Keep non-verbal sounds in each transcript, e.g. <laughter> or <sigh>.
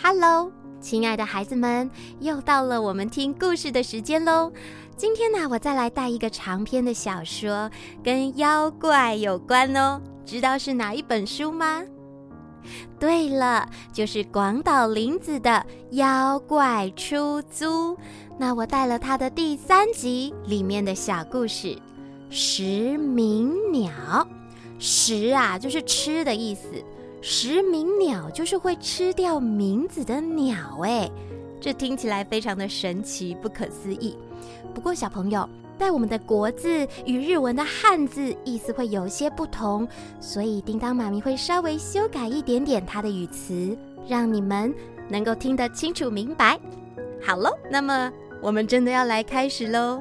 Hello，亲爱的孩子们，又到了我们听故事的时间喽。今天呢，我再来带一个长篇的小说，跟妖怪有关哦。知道是哪一本书吗？对了，就是广岛林子的《妖怪出租》。那我带了他的第三集里面的小故事《食名鸟》。食啊，就是吃的意思。食名鸟就是会吃掉名字的鸟，哎，这听起来非常的神奇，不可思议。不过小朋友，在我们的国字与日文的汉字意思会有些不同，所以叮当妈咪会稍微修改一点点它的语词，让你们能够听得清楚明白。好喽，那么我们真的要来开始喽。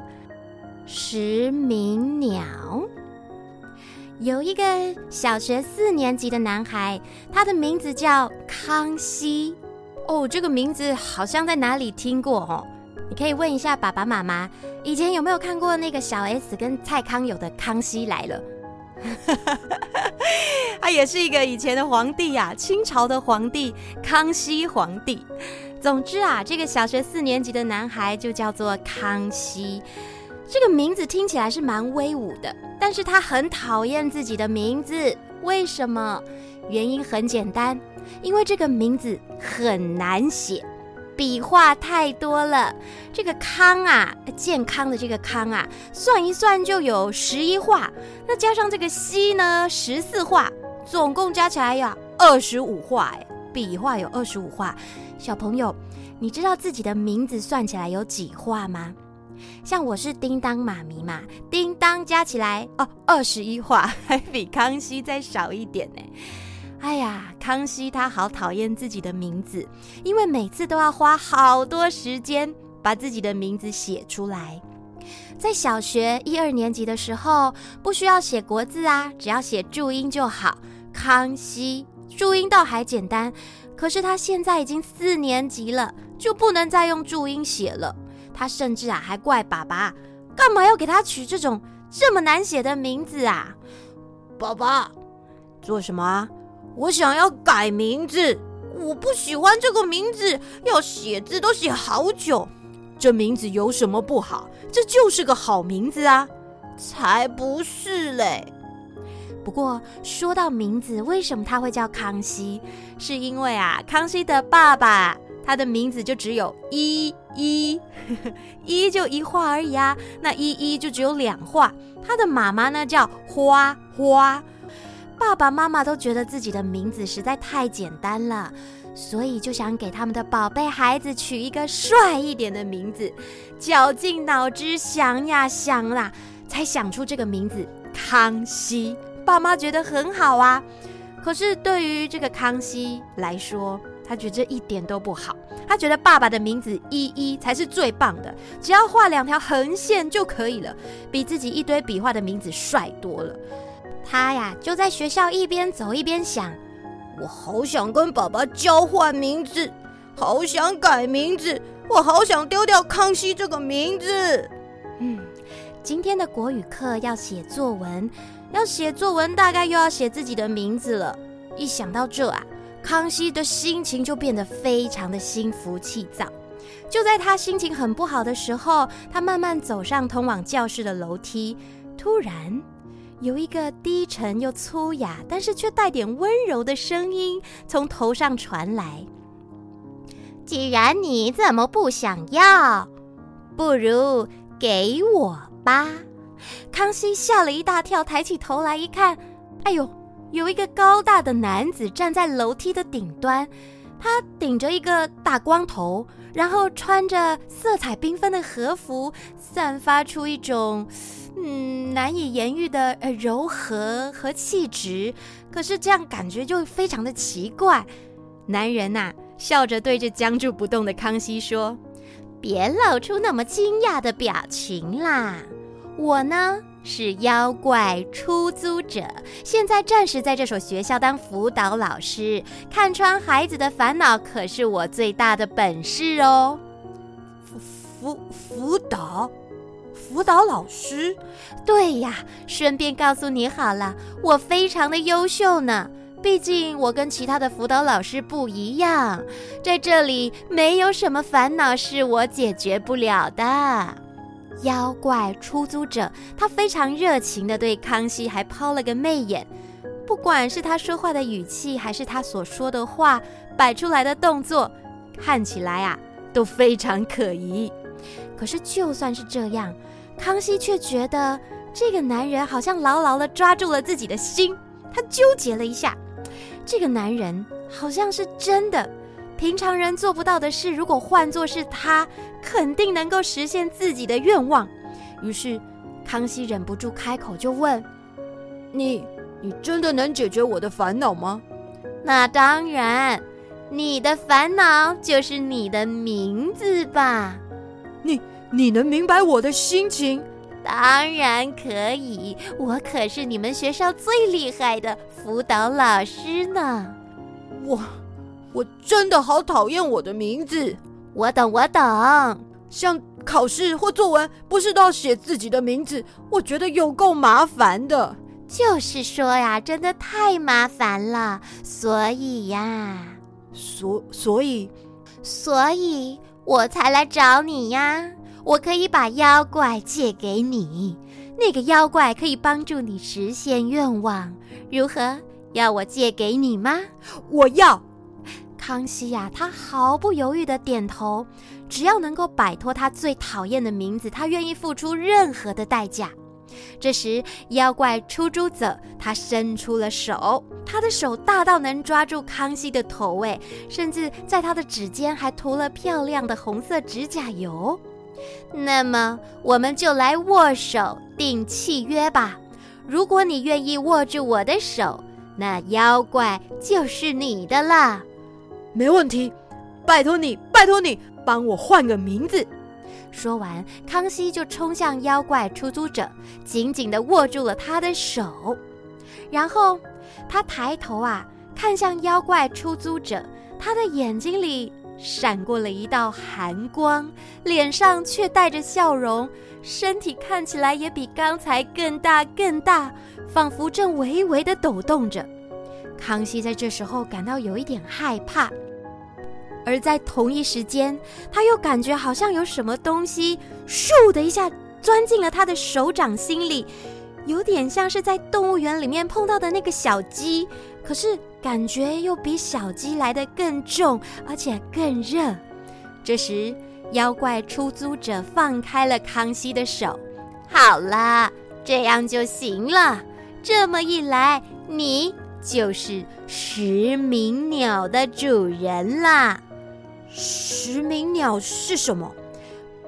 食名鸟。有一个小学四年级的男孩，他的名字叫康熙。哦，这个名字好像在哪里听过哦。你可以问一下爸爸妈妈，以前有没有看过那个小 S 跟蔡康永的《康熙来了》？<laughs> 他也是一个以前的皇帝呀，清朝的皇帝康熙皇帝。总之啊，这个小学四年级的男孩就叫做康熙。这个名字听起来是蛮威武的，但是他很讨厌自己的名字。为什么？原因很简单，因为这个名字很难写，笔画太多了。这个康啊，健康的这个康啊，算一算就有十一画，那加上这个西呢，十四画，总共加起来呀二十五画。哎，笔画有二十五画。小朋友，你知道自己的名字算起来有几画吗？像我是叮当妈咪嘛，叮当加起来哦，二十一画，还比康熙再少一点呢。哎呀，康熙他好讨厌自己的名字，因为每次都要花好多时间把自己的名字写出来。在小学一二年级的时候，不需要写国字啊，只要写注音就好。康熙注音倒还简单，可是他现在已经四年级了，就不能再用注音写了。他甚至啊还怪爸爸，干嘛要给他取这种这么难写的名字啊？爸爸，做什么啊？我想要改名字，我不喜欢这个名字，要写字都写好久。这名字有什么不好？这就是个好名字啊！才不是嘞！不过说到名字，为什么他会叫康熙？是因为啊，康熙的爸爸。他的名字就只有一一，<laughs> 一就一画而已啊，那一一就只有两画。他的妈妈呢叫花花，爸爸妈妈都觉得自己的名字实在太简单了，所以就想给他们的宝贝孩子取一个帅一点的名字，绞尽脑汁想呀想啦，才想出这个名字康熙。爸妈觉得很好啊，可是对于这个康熙来说，他觉得这一点都不好，他觉得爸爸的名字一一才是最棒的，只要画两条横线就可以了，比自己一堆笔画的名字帅多了。他呀就在学校一边走一边想，我好想跟爸爸交换名字，好想改名字，我好想丢掉康熙这个名字。嗯，今天的国语课要写作文，要写作文大概又要写自己的名字了。一想到这啊。康熙的心情就变得非常的心浮气躁。就在他心情很不好的时候，他慢慢走上通往教室的楼梯。突然，有一个低沉又粗哑，但是却带点温柔的声音从头上传来：“既然你这么不想要，不如给我吧。”康熙吓了一大跳，抬起头来一看，哎呦！有一个高大的男子站在楼梯的顶端，他顶着一个大光头，然后穿着色彩缤纷的和服，散发出一种嗯难以言喻的呃柔和和气质。可是这样感觉就非常的奇怪。男人呐、啊，笑着对着僵住不动的康熙说：“别露出那么惊讶的表情啦，我呢？”是妖怪出租者，现在暂时在这所学校当辅导老师，看穿孩子的烦恼可是我最大的本事哦。辅辅辅导，辅导老师，对呀，顺便告诉你好了，我非常的优秀呢。毕竟我跟其他的辅导老师不一样，在这里没有什么烦恼是我解决不了的。”妖怪出租者他非常热情地对康熙还抛了个媚眼，不管是他说话的语气，还是他所说的话摆出来的动作，看起来啊都非常可疑。可是就算是这样，康熙却觉得这个男人好像牢牢地抓住了自己的心。他纠结了一下，这个男人好像是真的。平常人做不到的事，如果换作是他，肯定能够实现自己的愿望。于是，康熙忍不住开口就问：“你，你真的能解决我的烦恼吗？”“那当然，你的烦恼就是你的名字吧？”“你，你能明白我的心情？”“当然可以，我可是你们学校最厉害的辅导老师呢。”“我。”我真的好讨厌我的名字。我懂，我懂。像考试或作文，不是都要写自己的名字？我觉得有够麻烦的。就是说呀，真的太麻烦了。所以呀，所所以，所以我才来找你呀。我可以把妖怪借给你，那个妖怪可以帮助你实现愿望。如何？要我借给你吗？我要。康熙呀，他毫不犹豫地点头，只要能够摆脱他最讨厌的名字，他愿意付出任何的代价。这时，妖怪出租者他伸出了手，他的手大到能抓住康熙的头，哎，甚至在他的指尖还涂了漂亮的红色指甲油。那么，我们就来握手定契约吧。如果你愿意握住我的手，那妖怪就是你的了。没问题，拜托你，拜托你，帮我换个名字。说完，康熙就冲向妖怪出租者，紧紧地握住了他的手。然后他抬头啊，看向妖怪出租者，他的眼睛里闪过了一道寒光，脸上却带着笑容，身体看起来也比刚才更大更大，仿佛正微微地抖动着。康熙在这时候感到有一点害怕。而在同一时间，他又感觉好像有什么东西“咻”的一下钻进了他的手掌心里，有点像是在动物园里面碰到的那个小鸡，可是感觉又比小鸡来的更重，而且更热。这时，妖怪出租者放开了康熙的手，好了，这样就行了。这么一来，你就是食名鸟的主人啦。食名鸟是什么？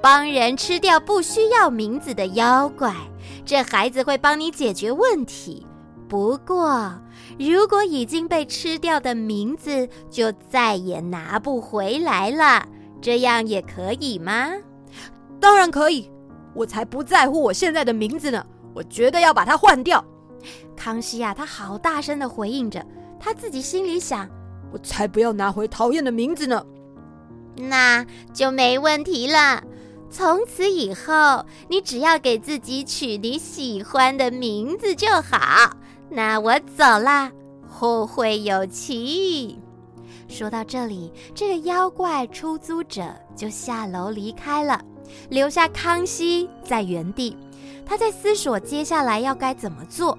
帮人吃掉不需要名字的妖怪。这孩子会帮你解决问题。不过，如果已经被吃掉的名字，就再也拿不回来了。这样也可以吗？当然可以。我才不在乎我现在的名字呢。我绝对要把它换掉。康熙啊，他好大声地回应着，他自己心里想：我才不要拿回讨厌的名字呢。那就没问题了。从此以后，你只要给自己取你喜欢的名字就好。那我走啦，后会有期。说到这里，这个妖怪出租者就下楼离开了，留下康熙在原地。他在思索接下来要该怎么做。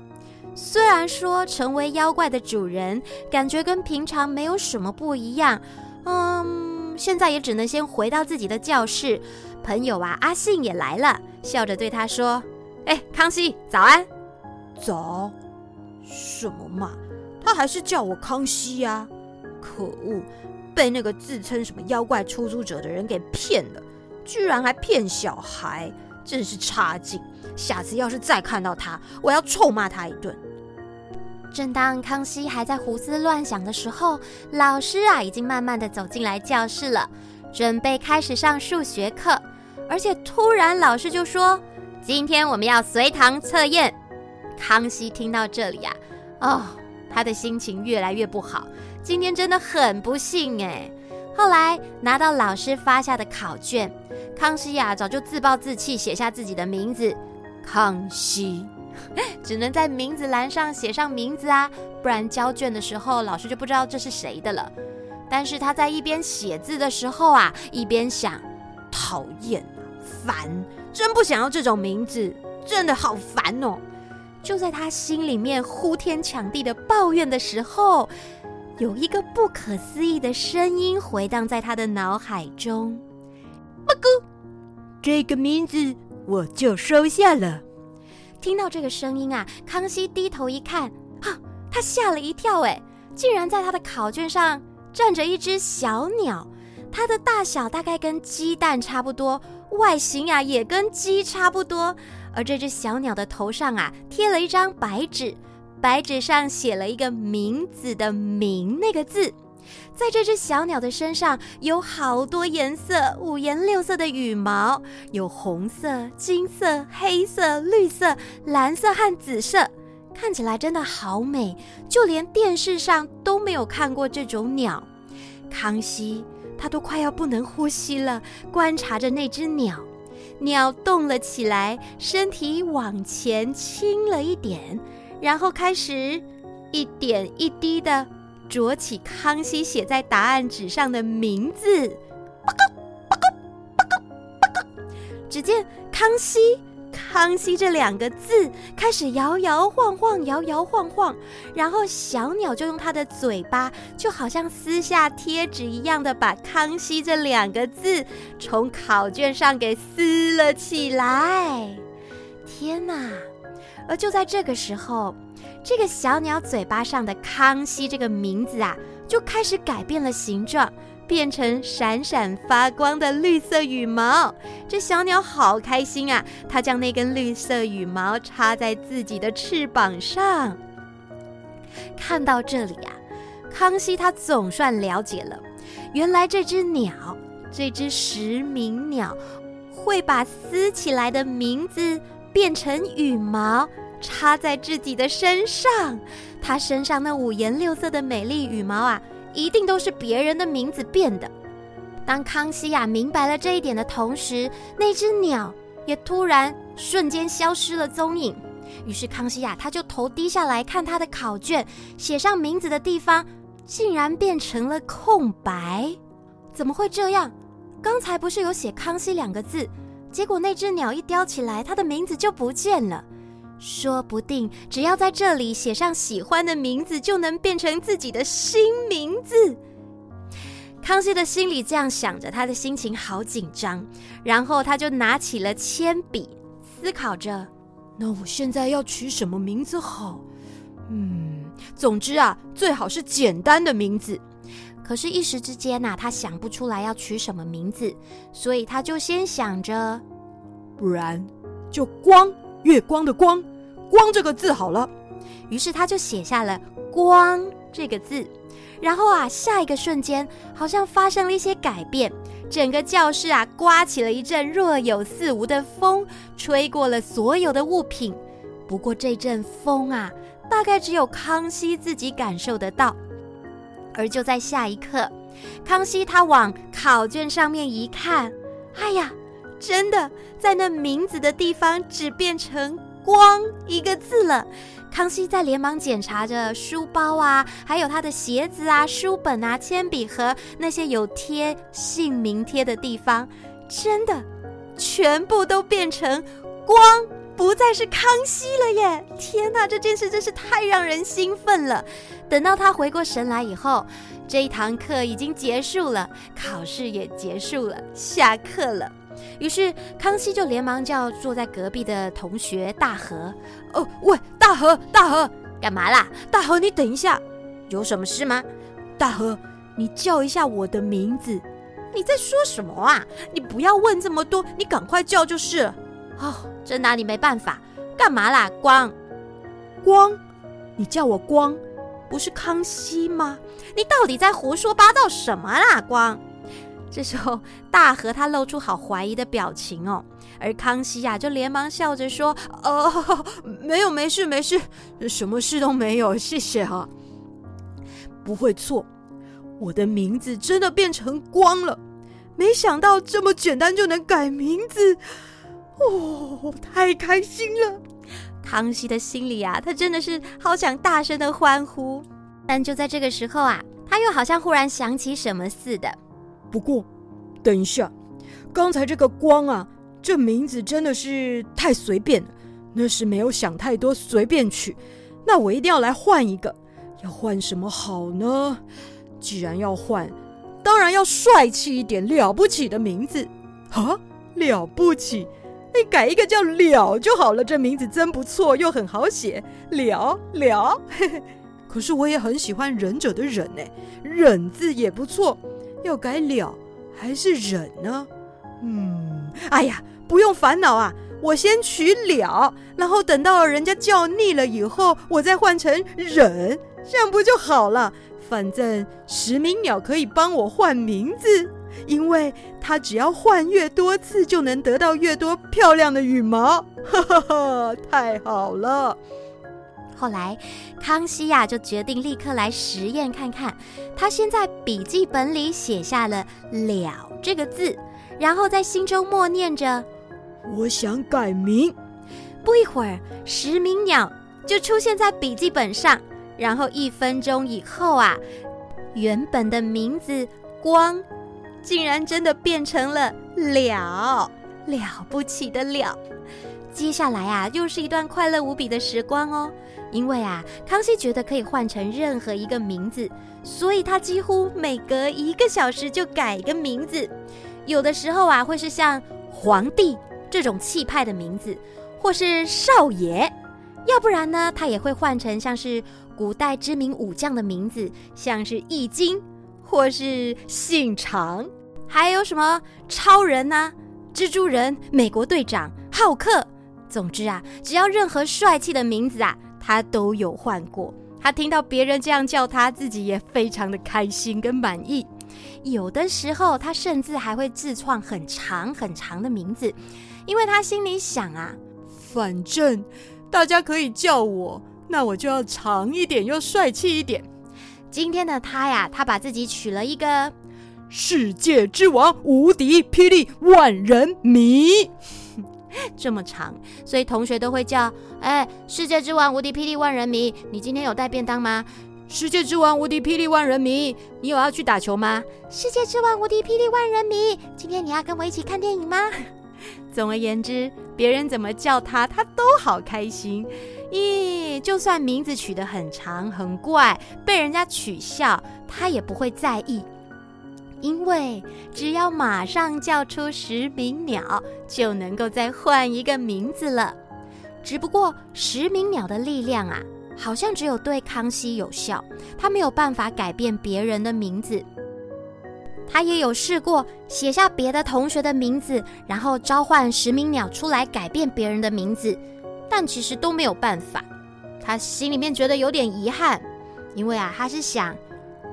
虽然说成为妖怪的主人，感觉跟平常没有什么不一样，嗯。现在也只能先回到自己的教室。朋友啊，阿信也来了，笑着对他说：“哎，康熙，早安。”“早？什么嘛？他还是叫我康熙呀！可恶，被那个自称什么妖怪出租者的人给骗了，居然还骗小孩，真是差劲！下次要是再看到他，我要臭骂他一顿。”正当康熙还在胡思乱想的时候，老师啊已经慢慢的走进来教室了，准备开始上数学课。而且突然老师就说：“今天我们要随堂测验。”康熙听到这里呀，哦，他的心情越来越不好。今天真的很不幸哎。后来拿到老师发下的考卷，康熙呀早就自暴自弃写下自己的名字：康熙。<laughs> 只能在名字栏上写上名字啊，不然交卷的时候老师就不知道这是谁的了。但是他在一边写字的时候啊，一边想：讨厌、烦，真不想要这种名字，真的好烦哦。就在他心里面呼天抢地的抱怨的时候，有一个不可思议的声音回荡在他的脑海中：“布谷，这个名字我就收下了。”听到这个声音啊，康熙低头一看，啊，他吓了一跳，哎，竟然在他的考卷上站着一只小鸟，它的大小大概跟鸡蛋差不多，外形啊也跟鸡差不多。而这只小鸟的头上啊贴了一张白纸，白纸上写了一个名字的“名”那个字。在这只小鸟的身上有好多颜色，五颜六色的羽毛，有红色、金色、黑色、绿色、蓝色和紫色，看起来真的好美，就连电视上都没有看过这种鸟。康熙他都快要不能呼吸了，观察着那只鸟。鸟动了起来，身体往前倾了一点，然后开始一点一滴的。啄起康熙写在答案纸上的名字，报告，报告，报告，报告。只见康熙，康熙这两个字开始摇摇晃晃，摇摇晃晃，然后小鸟就用它的嘴巴，就好像撕下贴纸一样的，把康熙这两个字从考卷上给撕了起来。天哪！而就在这个时候。这个小鸟嘴巴上的“康熙”这个名字啊，就开始改变了形状，变成闪闪发光的绿色羽毛。这小鸟好开心啊！它将那根绿色羽毛插在自己的翅膀上。看到这里啊，康熙他总算了解了，原来这只鸟，这只时鸣鸟，会把撕起来的名字变成羽毛。插在自己的身上，他身上那五颜六色的美丽羽毛啊，一定都是别人的名字变的。当康熙呀明白了这一点的同时，那只鸟也突然瞬间消失了踪影。于是康熙呀，他就头低下来看他的考卷，写上名字的地方竟然变成了空白。怎么会这样？刚才不是有写“康熙”两个字，结果那只鸟一叼起来，它的名字就不见了。说不定只要在这里写上喜欢的名字，就能变成自己的新名字。康熙的心里这样想着，他的心情好紧张。然后他就拿起了铅笔，思考着：那我现在要取什么名字好？嗯，总之啊，最好是简单的名字。可是，一时之间呐，他想不出来要取什么名字，所以他就先想着，不然就光。月光的光，光这个字好了。于是他就写下了“光”这个字。然后啊，下一个瞬间，好像发生了一些改变，整个教室啊，刮起了一阵若有似无的风，吹过了所有的物品。不过这阵风啊，大概只有康熙自己感受得到。而就在下一刻，康熙他往考卷上面一看，哎呀！真的，在那名字的地方只变成“光”一个字了。康熙在连忙检查着书包啊，还有他的鞋子啊、书本啊、铅笔盒那些有贴姓名贴的地方，真的全部都变成“光”，不再是康熙了耶！天哪，这件事真是太让人兴奋了。等到他回过神来以后，这一堂课已经结束了，考试也结束了，下课了。于是康熙就连忙叫坐在隔壁的同学大和：“哦，喂，大和，大和，干嘛啦？大和，你等一下，有什么事吗？大和，你叫一下我的名字。你在说什么啊？你不要问这么多，你赶快叫就是了。哦，真拿你没办法。干嘛啦？光，光，你叫我光，不是康熙吗？你到底在胡说八道什么啦？光。”这时候，大和他露出好怀疑的表情哦，而康熙呀、就连忙笑着说：“哦，没有，没事，没事，什么事都没有，谢谢哈、啊。不会错，我的名字真的变成光了，没想到这么简单就能改名字，哦，太开心了。”康熙的心里啊，他真的是好想大声的欢呼。但就在这个时候啊，他又好像忽然想起什么似的。不过，等一下，刚才这个光啊，这名字真的是太随便了。那是没有想太多，随便取。那我一定要来换一个，要换什么好呢？既然要换，当然要帅气一点、了不起的名字啊！了不起，你改一个叫了就好了。这名字真不错，又很好写，了了。<laughs> 可是我也很喜欢忍者的忍呢，忍字也不错，要改了还是忍呢？嗯，哎呀，不用烦恼啊。我先取了，然后等到人家叫腻了以后，我再换成忍，这样不就好了？反正石鸣鸟可以帮我换名字，因为它只要换越多次，就能得到越多漂亮的羽毛。哈哈哈，太好了！后来康熙呀，就决定立刻来实验看看。他先在笔记本里写下了“了”这个字，然后在心中默念着。我想改名。不一会儿，石鸣鸟就出现在笔记本上。然后一分钟以后啊，原本的名字“光”竟然真的变成了“了”，了不起的“了”。接下来啊，又是一段快乐无比的时光哦。因为啊，康熙觉得可以换成任何一个名字，所以他几乎每隔一个小时就改一个名字。有的时候啊，会是像皇帝。这种气派的名字，或是少爷，要不然呢，他也会换成像是古代知名武将的名字，像是易经，或是姓常，还有什么超人呐、蜘蛛人、美国队长、浩克。总之啊，只要任何帅气的名字啊，他都有换过。他听到别人这样叫他，自己也非常的开心跟满意。有的时候，他甚至还会自创很长很长的名字。因为他心里想啊，反正大家可以叫我，那我就要长一点又帅气一点。今天的他呀，他把自己取了一个“世界之王，无敌霹雳万人迷”，<laughs> 这么长，所以同学都会叫：“哎，世界之王，无敌霹雳万人迷，你今天有带便当吗？”“世界之王，无敌霹雳万人迷，你有要去打球吗？”“世界之王，无敌霹雳万人迷，今天你要跟我一起看电影吗？” <laughs> 总而言之，别人怎么叫他，他都好开心。咦，就算名字取得很长很怪，被人家取笑，他也不会在意，因为只要马上叫出石鸣鸟，就能够再换一个名字了。只不过石鸣鸟的力量啊，好像只有对康熙有效，他没有办法改变别人的名字。他也有试过写下别的同学的名字，然后召唤石鸣鸟出来改变别人的名字，但其实都没有办法。他心里面觉得有点遗憾，因为啊，他是想，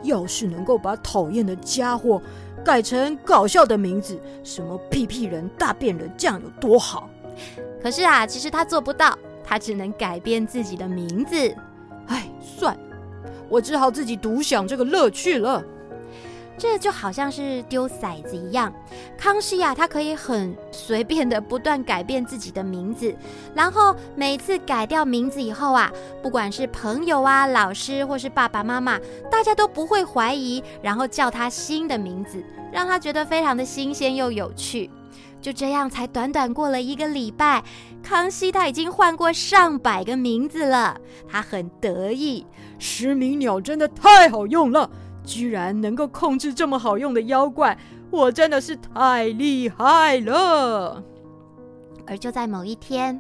要是能够把讨厌的家伙改成搞笑的名字，什么屁屁人、大便人，这样有多好。可是啊，其实他做不到，他只能改变自己的名字。哎，算，我只好自己独享这个乐趣了。这就好像是丢骰子一样，康熙啊，他可以很随便的不断改变自己的名字，然后每次改掉名字以后啊，不管是朋友啊、老师或是爸爸妈妈，大家都不会怀疑，然后叫他新的名字，让他觉得非常的新鲜又有趣。就这样，才短短过了一个礼拜，康熙他已经换过上百个名字了，他很得意，石鸣鸟真的太好用了。居然能够控制这么好用的妖怪，我真的是太厉害了！而就在某一天，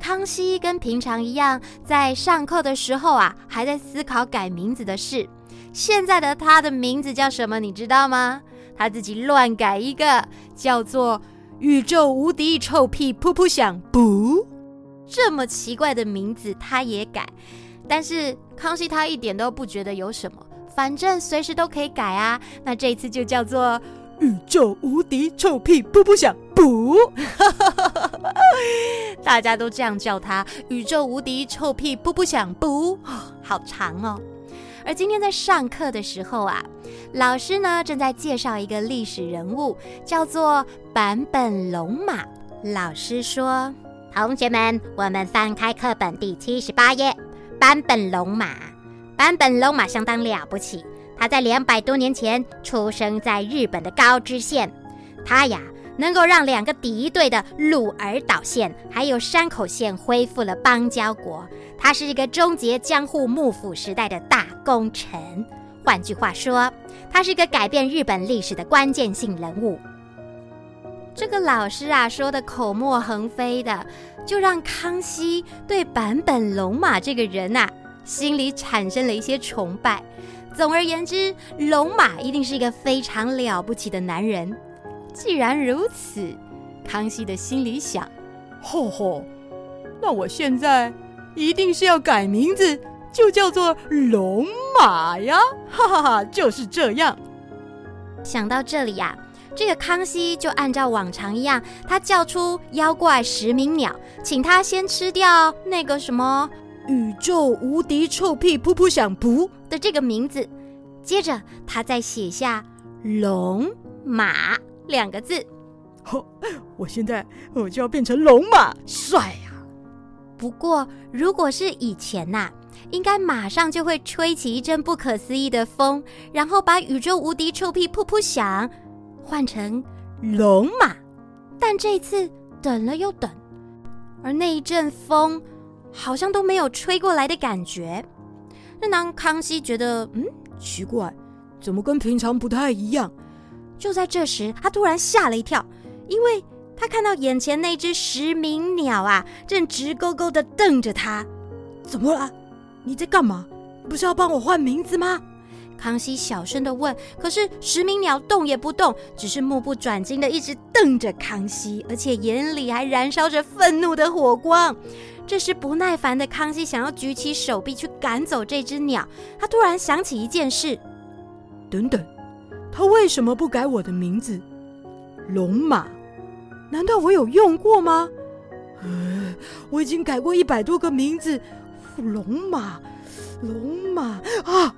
康熙跟平常一样，在上课的时候啊，还在思考改名字的事。现在的他的名字叫什么？你知道吗？他自己乱改一个，叫做“宇宙无敌臭屁噗噗响”。不，这么奇怪的名字他也改，但是康熙他一点都不觉得有什么。反正随时都可以改啊，那这一次就叫做宇宙无敌臭屁噗噗响不，<laughs> 大家都这样叫它宇宙无敌臭屁噗噗响不，好长哦。而今天在上课的时候啊，老师呢正在介绍一个历史人物，叫做坂本龙马。老师说。同学们，我们翻开课本第七十八页。坂本龙马，坂本龙马相当了不起。他在两百多年前出生在日本的高知县。他呀，能够让两个敌对的鹿儿岛县还有山口县恢复了邦交国。他是一个终结江户幕府时代的大功臣。换句话说，他是一个改变日本历史的关键性人物。这个老师啊，说的口沫横飞的，就让康熙对坂本龙马这个人啊，心里产生了一些崇拜。总而言之，龙马一定是一个非常了不起的男人。既然如此，康熙的心里想：吼吼，那我现在一定是要改名字，就叫做龙马呀！哈哈哈，就是这样。想到这里呀、啊。这个康熙就按照往常一样，他叫出妖怪石鸣鸟，请他先吃掉那个什么宇宙无敌臭屁噗噗响噗的这个名字，接着他再写下龙马两个字。哦，我现在我就要变成龙马，帅呀！不过如果是以前呐、啊，应该马上就会吹起一阵不可思议的风，然后把宇宙无敌臭屁噗噗响。换成龙马，但这次等了又等，而那一阵风好像都没有吹过来的感觉。那当康熙觉得嗯奇怪，怎么跟平常不太一样？就在这时，他突然吓了一跳，因为他看到眼前那只石鸣鸟啊，正直勾勾的瞪着他。怎么了？你在干嘛？不是要帮我换名字吗？康熙小声的问，可是石鸣鸟动也不动，只是目不转睛的一直瞪着康熙，而且眼里还燃烧着愤怒的火光。这时不耐烦的康熙想要举起手臂去赶走这只鸟，他突然想起一件事：等等，他为什么不改我的名字？龙马？难道我有用过吗？呃，我已经改过一百多个名字，龙马，龙马啊！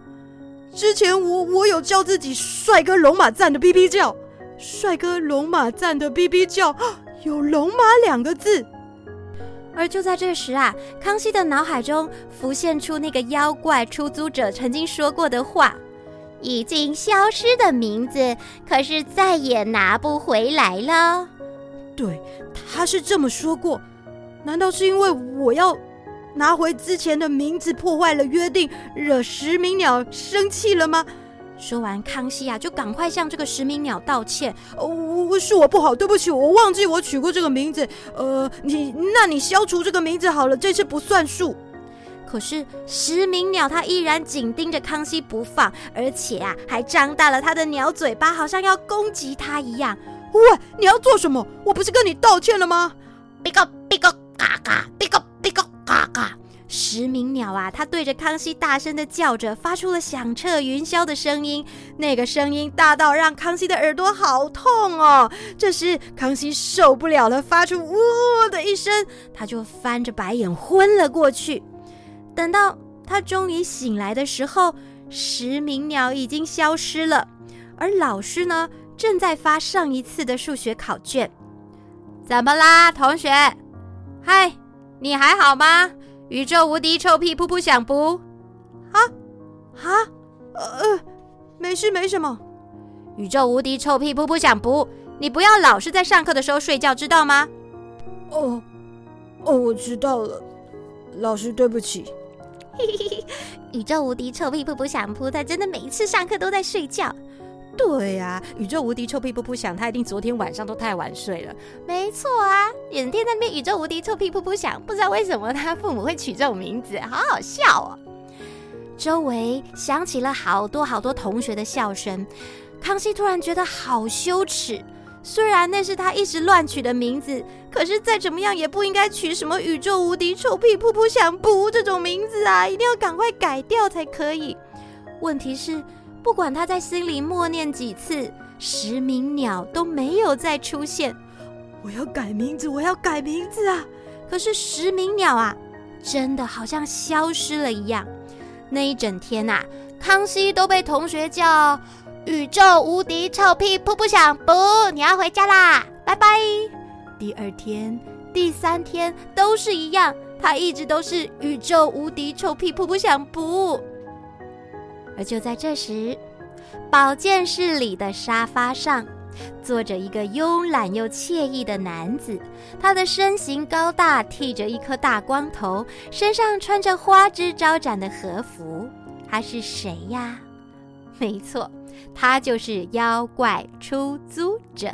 之前我我有叫自己帅哥龙马赞的哔哔叫，帅哥龙马赞的哔哔叫，有龙马两个字。而就在这时啊，康熙的脑海中浮现出那个妖怪出租者曾经说过的话：已经消失的名字，可是再也拿不回来了。对，他是这么说过。难道是因为我要？拿回之前的名字，破坏了约定，惹石鸣鸟生气了吗？说完，康熙啊，就赶快向这个石鸣鸟道歉。哦，我是我不好，对不起，我忘记我取过这个名字。呃，你，那你消除这个名字好了，这次不算数。可是石鸣鸟它依然紧盯着康熙不放，而且啊，还张大了它的鸟嘴巴，好像要攻击他一样。喂，你要做什么？我不是跟你道歉了吗？比个比个嘎嘎，比个比个。嘎嘎！石鸣鸟啊，它对着康熙大声的叫着，发出了响彻云霄的声音。那个声音大到让康熙的耳朵好痛哦。这时，康熙受不了了，发出“呜”的一声，他就翻着白眼昏了过去。等到他终于醒来的时候，石鸣鸟已经消失了，而老师呢，正在发上一次的数学考卷。怎么啦，同学？嗨。你还好吗？宇宙无敌臭屁噗噗响不？啊啊呃，没事没什么。宇宙无敌臭屁噗噗响不？你不要老是在上课的时候睡觉，知道吗？哦哦，我知道了，老师对不起。嘿嘿嘿，宇宙无敌臭屁噗噗响不？他真的每一次上课都在睡觉。对呀、啊，宇宙无敌臭屁噗噗响，他一定昨天晚上都太晚睡了。没错啊，整天那边宇宙无敌臭屁噗噗响，不知道为什么他父母会取这种名字，好好笑哦。周围响起了好多好多同学的笑声，康熙突然觉得好羞耻。虽然那是他一时乱取的名字，可是再怎么样也不应该取什么宇宙无敌臭屁噗噗响不这种名字啊，一定要赶快改掉才可以。问题是。不管他在心里默念几次，石鸣鸟都没有再出现。我要改名字，我要改名字啊！可是石鸣鸟啊，真的好像消失了一样。那一整天啊，康熙都被同学叫“宇宙无敌臭屁噗噗响不”，你要回家啦，拜拜。第二天、第三天都是一样，他一直都是宇宙无敌臭屁噗噗响噗。而就在这时，保健室里的沙发上坐着一个慵懒又惬意的男子，他的身形高大，剃着一颗大光头，身上穿着花枝招展的和服。他是谁呀？<laughs> 没错，他就是妖怪出租者。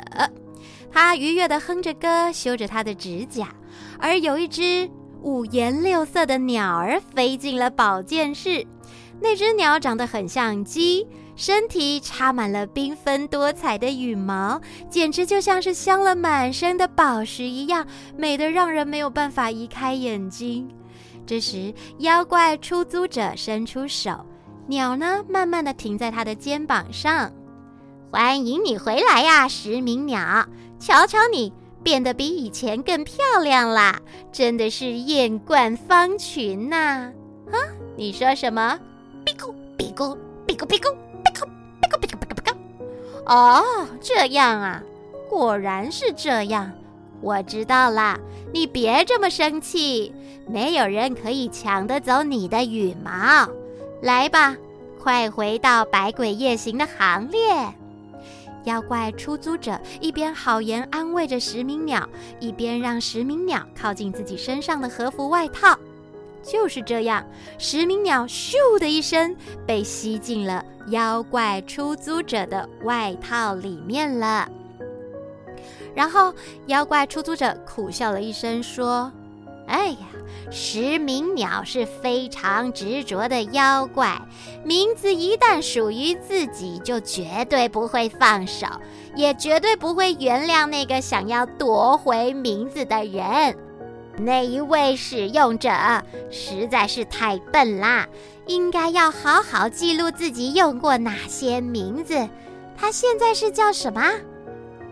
他愉悦地哼着歌，修着他的指甲，而有一只五颜六色的鸟儿飞进了保健室。那只鸟长得很像鸡，身体插满了缤纷多彩的羽毛，简直就像是镶了满身的宝石一样，美得让人没有办法移开眼睛。这时，妖怪出租者伸出手，鸟呢，慢慢地停在他的肩膀上。欢迎你回来呀，石鸣鸟！瞧瞧你变得比以前更漂亮啦，真的是艳冠芳群呐！啊，你说什么？比咕比咕比咕比咕比咕比咕比咕比咕比咕！哦，这样啊，果然是这样。我知道啦，你别这么生气，没有人可以抢得走你的羽毛。来吧，快回到百鬼夜行的行列。妖怪出租者一边好言安慰着石鸣鸟，一边让石鸣鸟靠近自己身上的和服外套。就是这样，石鸣鸟咻的一声被吸进了妖怪出租者的外套里面了。然后，妖怪出租者苦笑了一声，说：“哎呀。”石鸣鸟是非常执着的妖怪，名字一旦属于自己，就绝对不会放手，也绝对不会原谅那个想要夺回名字的人。那一位使用者实在是太笨啦，应该要好好记录自己用过哪些名字。他现在是叫什么？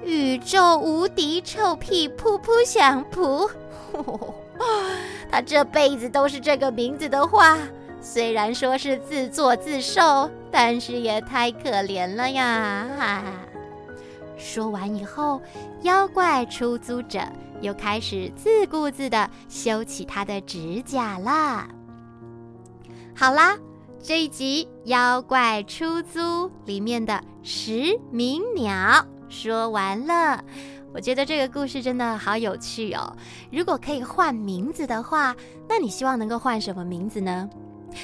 宇宙无敌臭屁噗噗响噗。<laughs> 他这辈子都是这个名字的话，虽然说是自作自受，但是也太可怜了呀！哈哈。说完以后，妖怪出租者又开始自顾自的修起他的指甲了。好啦，这一集《妖怪出租》里面的石鸣鸟说完了。我觉得这个故事真的好有趣哦！如果可以换名字的话，那你希望能够换什么名字呢？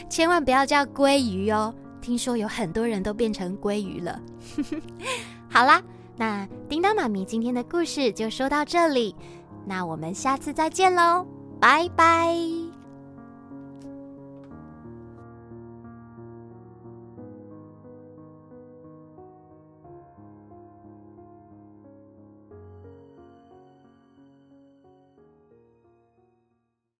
千万不要叫鲑鱼哦，听说有很多人都变成鲑鱼了。<laughs> 好啦，那叮当妈咪今天的故事就说到这里，那我们下次再见喽，拜拜。